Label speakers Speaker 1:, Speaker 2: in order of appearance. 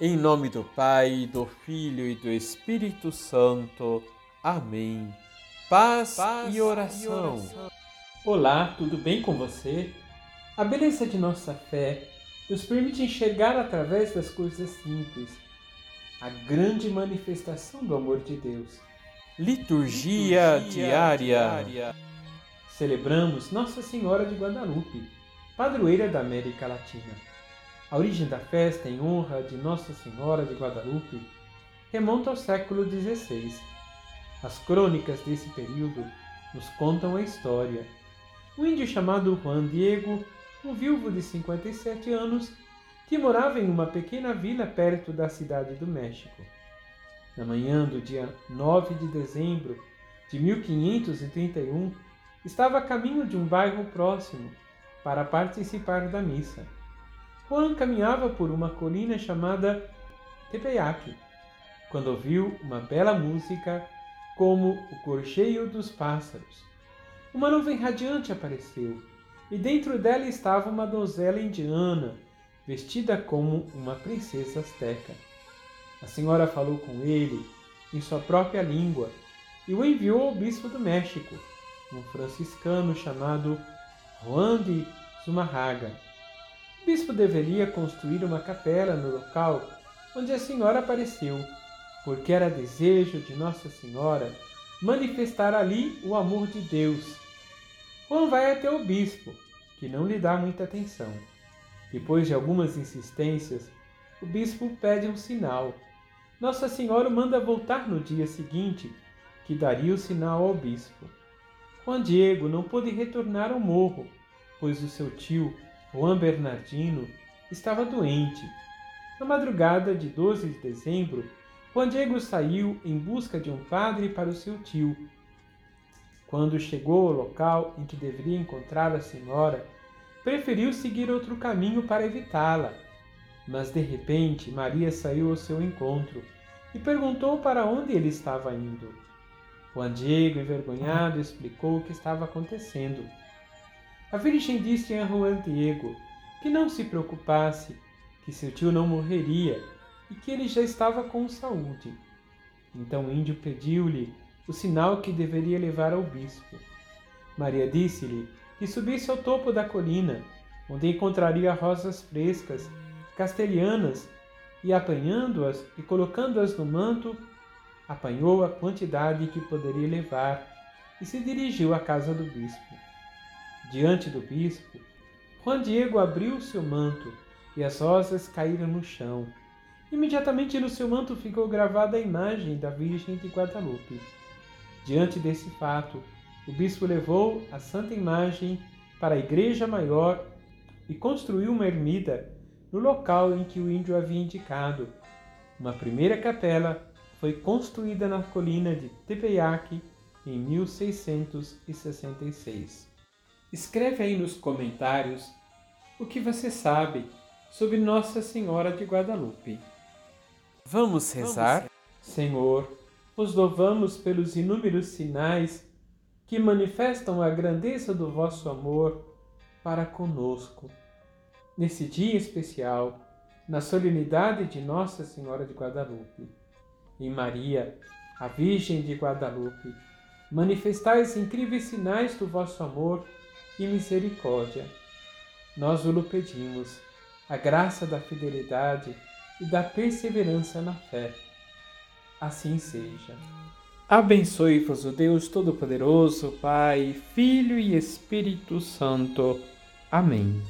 Speaker 1: Em nome do Pai, do Filho e do Espírito Santo. Amém. Paz, Paz e, oração. e oração.
Speaker 2: Olá, tudo bem com você? A beleza de nossa fé nos permite enxergar através das coisas simples a grande manifestação do amor de Deus.
Speaker 1: Liturgia, Liturgia diária. diária.
Speaker 2: Celebramos Nossa Senhora de Guadalupe, padroeira da América Latina. A origem da festa em honra de Nossa Senhora de Guadalupe remonta ao século XVI. As crônicas desse período nos contam a história. Um índio chamado Juan Diego, um viúvo de 57 anos, que morava em uma pequena vila perto da cidade do México. Na manhã do dia 9 de dezembro de 1531, estava a caminho de um bairro próximo para participar da missa. Juan caminhava por uma colina chamada Tepeyac, quando ouviu uma bela música como o gorjeio dos pássaros. Uma nuvem radiante apareceu, e dentro dela estava uma donzela indiana, vestida como uma princesa asteca. A senhora falou com ele em sua própria língua e o enviou ao bispo do México, um franciscano chamado Juan de Zumarraga. O bispo deveria construir uma capela no local onde a senhora apareceu, porque era desejo de Nossa Senhora manifestar ali o amor de Deus. Juan vai até o bispo, que não lhe dá muita atenção. Depois de algumas insistências, o bispo pede um sinal. Nossa Senhora manda voltar no dia seguinte, que daria o sinal ao bispo. Juan Diego não pôde retornar ao morro, pois o seu tio, Juan Bernardino, estava doente. Na madrugada de 12 de dezembro, Juan Diego saiu em busca de um padre para o seu tio. Quando chegou ao local em que deveria encontrar a senhora, preferiu seguir outro caminho para evitá-la. Mas de repente Maria saiu ao seu encontro e perguntou para onde ele estava indo. Juan Diego, envergonhado, explicou o que estava acontecendo. A Virgem disse a Juan Diego que não se preocupasse, que seu tio não morreria e que ele já estava com saúde. Então o índio pediu-lhe o sinal que deveria levar ao bispo. Maria disse-lhe que subisse ao topo da colina, onde encontraria rosas frescas, castelhanas, e apanhando-as e colocando-as no manto, apanhou a quantidade que poderia levar e se dirigiu à casa do bispo. Diante do bispo, Juan Diego abriu seu manto e as rosas caíram no chão. Imediatamente no seu manto ficou gravada a imagem da Virgem de Guadalupe. Diante desse fato, o bispo levou a santa imagem para a igreja maior e construiu uma ermida no local em que o índio havia indicado. Uma primeira capela foi construída na colina de Tepeyac em 1666. Escreve aí nos comentários o que você sabe sobre Nossa Senhora de Guadalupe.
Speaker 1: Vamos rezar?
Speaker 2: Senhor, os louvamos pelos inúmeros sinais que manifestam a grandeza do vosso amor para conosco. Nesse dia especial, na solenidade de Nossa Senhora de Guadalupe, em Maria, a Virgem de Guadalupe, manifestais incríveis sinais do vosso amor e misericórdia. Nós o pedimos, a graça da fidelidade e da perseverança na fé. Assim seja. Abençoe-vos o Deus Todo-Poderoso, Pai, Filho e Espírito Santo. Amém.